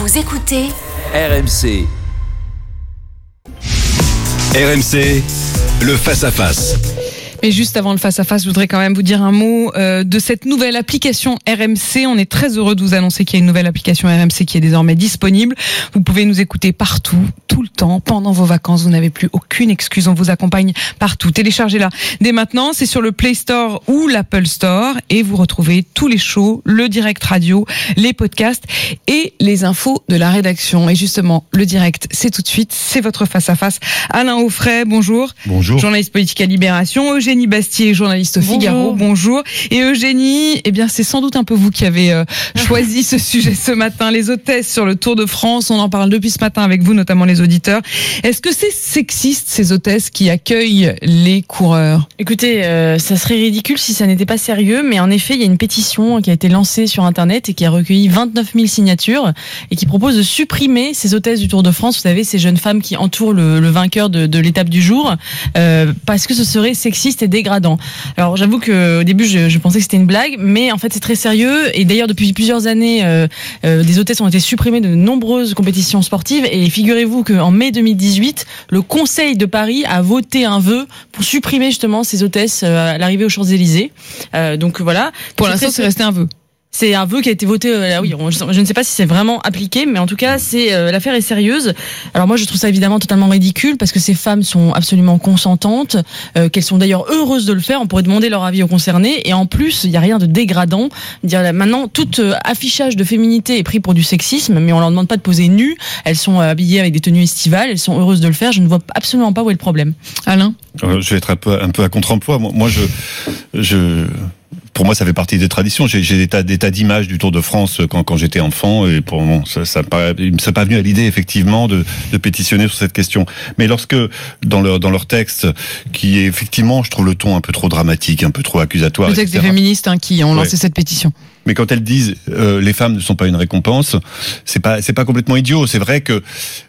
Vous écoutez RMC. RMC, le face-à-face. Mais juste avant le face-à-face, je voudrais quand même vous dire un mot euh, de cette nouvelle application RMC. On est très heureux de vous annoncer qu'il y a une nouvelle application RMC qui est désormais disponible. Vous pouvez nous écouter partout, tout le temps, pendant vos vacances. Vous n'avez plus aucune excuse. On vous accompagne partout. Téléchargez-la dès maintenant. C'est sur le Play Store ou l'Apple Store et vous retrouvez tous les shows, le direct radio, les podcasts et les infos de la rédaction. Et justement, le direct, c'est tout de suite. C'est votre face-à-face. Alain Offray, bonjour. Bonjour. Journaliste politique à Libération. Eugénie Bastier, journaliste au Figaro. Bonjour. Et Eugénie, eh bien, c'est sans doute un peu vous qui avez euh, choisi ce sujet ce matin. Les hôtesses sur le Tour de France. On en parle depuis ce matin avec vous, notamment les auditeurs. Est-ce que c'est sexiste, ces hôtesses qui accueillent les coureurs? Écoutez, euh, ça serait ridicule si ça n'était pas sérieux, mais en effet, il y a une pétition qui a été lancée sur Internet et qui a recueilli 29 000 signatures et qui propose de supprimer ces hôtesses du Tour de France. Vous savez, ces jeunes femmes qui entourent le, le vainqueur de, de l'étape du jour, euh, parce que ce serait sexiste et dégradant. Alors, j'avoue que au début, je, je pensais que c'était une blague, mais en fait, c'est très sérieux. Et d'ailleurs, depuis plusieurs années, euh, euh, des hôtesses ont été supprimées de nombreuses compétitions sportives. Et figurez-vous qu'en mai 2018, le Conseil de Paris a voté un vœu pour supprimer justement ces hôtesses euh, à l'arrivée aux Champs-Élysées. Euh, donc voilà. Pour l'instant, c'est resté un vœu. C'est un vœu qui a été voté. euh, là, oui, on- je, je ne sais pas si c'est vraiment appliqué, mais en tout cas, c'est euh, l'affaire est sérieuse. Alors moi, je trouve ça évidemment totalement ridicule parce que ces femmes sont absolument consentantes, euh, qu'elles sont d'ailleurs heureuses de le faire. On pourrait demander leur avis aux concernés, et en plus, il n'y a rien de dégradant. Dire là, maintenant, tout euh, affichage de féminité est pris pour du sexisme, mais on leur demande pas de poser nues. Elles sont euh, habillées avec des tenues estivales, elles sont heureuses de le faire. Je ne vois absolument pas où est le problème. Alain? Euh, je vais être un peu, un peu à contre-emploi. Moi, moi, je, je, pour moi, ça fait partie des traditions. J'ai des tas, des tas d'images du Tour de France quand, quand j'étais enfant, et pour moi, ça, ça, me serait pas venu à l'idée effectivement de, de pétitionner sur cette question. Mais lorsque dans leur dans leur texte, qui est effectivement, je trouve le ton un peu trop dramatique, un peu trop accusatoire, Le texte des féministes hein, qui ont lancé Ouais. cette pétition. Mais quand elles disent euh, les femmes ne sont pas une récompense, c'est pas c'est pas complètement idiot. C'est vrai que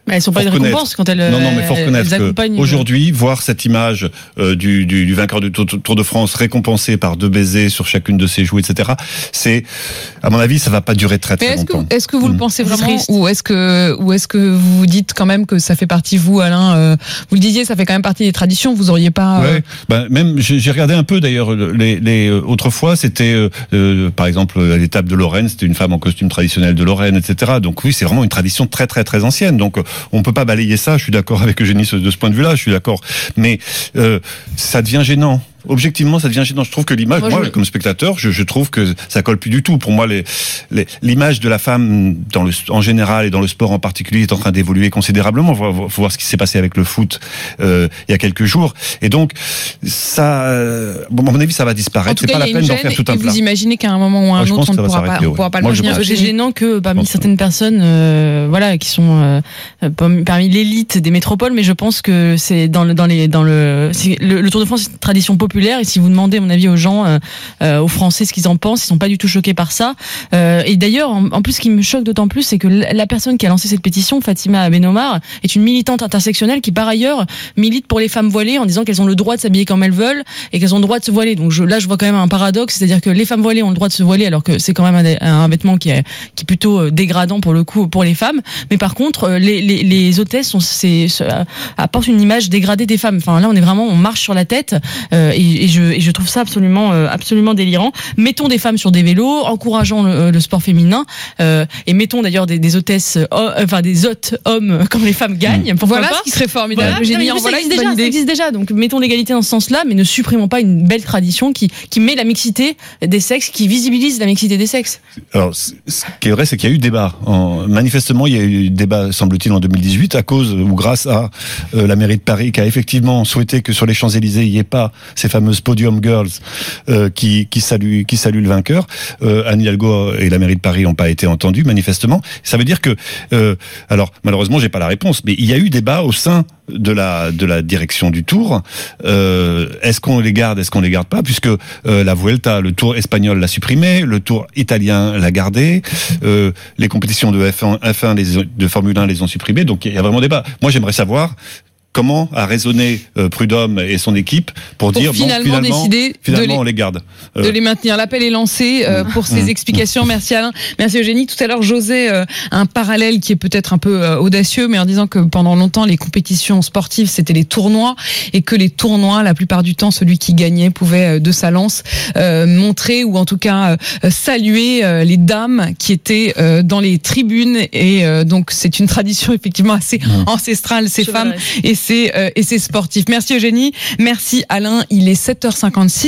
Mais elles sont pas une récompense quand elles. Non, non, mais faut reconnaître aujourd'hui, voir cette image euh, du, du, du vainqueur du Tour, Tour de France récompensé par deux baisers sur chacune de ses joues, etc. C'est, à mon avis, ça va pas durer très très longtemps. est-ce que vous le Mm. pensez vraiment ou est-ce que ou est-ce que vous vous dites quand même que ça fait partie vous Alain euh, vous le disiez ça fait quand même partie des traditions vous auriez pas euh, Ouais. Ben, même j'ai regardé un peu d'ailleurs les, les euh, autrefois c'était euh, par exemple à l'étape de Lorraine c'était une femme en costume traditionnel de Lorraine etc donc oui c'est vraiment une tradition très très très ancienne donc on peut pas balayer ça je suis d'accord avec Eugénie de ce point de vue là je suis d'accord mais euh, ça devient gênant Objectivement, ça devient gênant. Je trouve que l'image, Moi, moi, je- comme spectateur, je, je trouve que ça colle plus du tout. Pour moi, l'image de la femme dans le, en général et dans le sport en particulier est en train d'évoluer considérablement. Faut, faut- faut voir ce qui s'est passé avec le foot euh, il y a quelques jours. Et donc, ça, euh, bon, à mon avis, ça va disparaître. C'est pas il la peine d'en faire tout un plat. vous imaginez qu'à un moment ou à un je autre on ne pourra pas, ouais. pourra pas Moi, le pense. C'est gênant que parmi certaines personnes, euh, voilà, qui sont euh, euh, parmi l'élite des métropoles, mais je pense que c'est dans le dans les dans le le, le Tour de France c'est une tradition populaire et si vous demandez mon avis aux gens, euh, euh, aux Français ce qu'ils en pensent, ils sont pas du tout choqués par ça. Euh, et d'ailleurs, en, plus, ce qui me choque d'autant plus, c'est que la personne qui a lancé cette pétition, Fatima Benomar, est une militante intersectionnelle qui par ailleurs milite pour les femmes voilées en disant qu'elles ont le droit de s'habiller comme elles veulent et qu'elles ont le droit de se voiler. Donc je, là, je vois quand même un paradoxe, c'est-à-dire que les femmes voilées ont le droit de se voiler alors que c'est quand même un, vêtement qui est, qui est plutôt euh, dégradant pour le coup pour les femmes. Mais par contre, euh, les, les, les hôtesses sont, apportent une image dégradée des femmes. Enfin là, on est vraiment, on marche sur la tête euh, et, et je, et je trouve ça absolument, euh, absolument délirant. Mettons des femmes sur des vélos, encourageons le, le sport féminin euh, et mettons d'ailleurs des, des hôtesses, euh, enfin des hôtes hommes comme les femmes gagnent. Pourquoi voilà pas ce qui serait formidable voilà, en ça, existe déjà, ça existe déjà, donc mettons l'égalité dans ce sens-là, mais ne supprimons pas une belle tradition qui, qui met la mixité des sexes, qui visibilise la mixité des sexes. Alors, ce qui est vrai, c'est qu'il y a eu débat. En- manifestement, il y a eu débat, semble-t-il, en 2018, à cause ou grâce à euh, la mairie de Paris, qui a effectivement souhaité que sur les Champs-Élysées, il n'y ait pas ces fameuses podium girls euh, qui, qui, saluent, qui saluent le vainqueur. Euh, Anne Hidalgo et la mairie de Paris n'ont pas été entendus, manifestement. Ça veut dire que, euh, alors, malheureusement, j'ai pas la réponse, mais il y a eu débat au sein de la de la direction du Tour. Est-ce qu'on les garde, est-ce qu'on les garde pas, puisque la Vuelta, le Tour espagnol l'a supprimé, le Tour italien l'a gardé, les compétitions de F1, F1 les, de Formule 1 les ont supprimés, donc il y a vraiment débat. Moi, j'aimerais savoir comment a raisonné euh, Prudhomme et son équipe pour, Pour dire finalement bon, finalement, décider de les- on les garde. de Euh, les maintenir. L'appel est lancé euh, pour ces Mmh. explications. Merci Alain. Merci Eugénie. Tout à l'heure, j'osais euh, un parallèle qui est peut-être un peu euh, audacieux, mais en disant que pendant longtemps, les compétitions sportives, c'était les tournois et que les tournois, la plupart du temps, celui qui gagnait pouvait euh, de sa lance euh, montrer ou en tout cas euh, saluer euh, les dames qui étaient euh, dans les tribunes. Et euh, donc, c'est une tradition effectivement assez Mmh. ancestrale, ces femmes et ces, euh, et ces sportifs. Merci Eugénie. Merci Alain. Il est 7h56.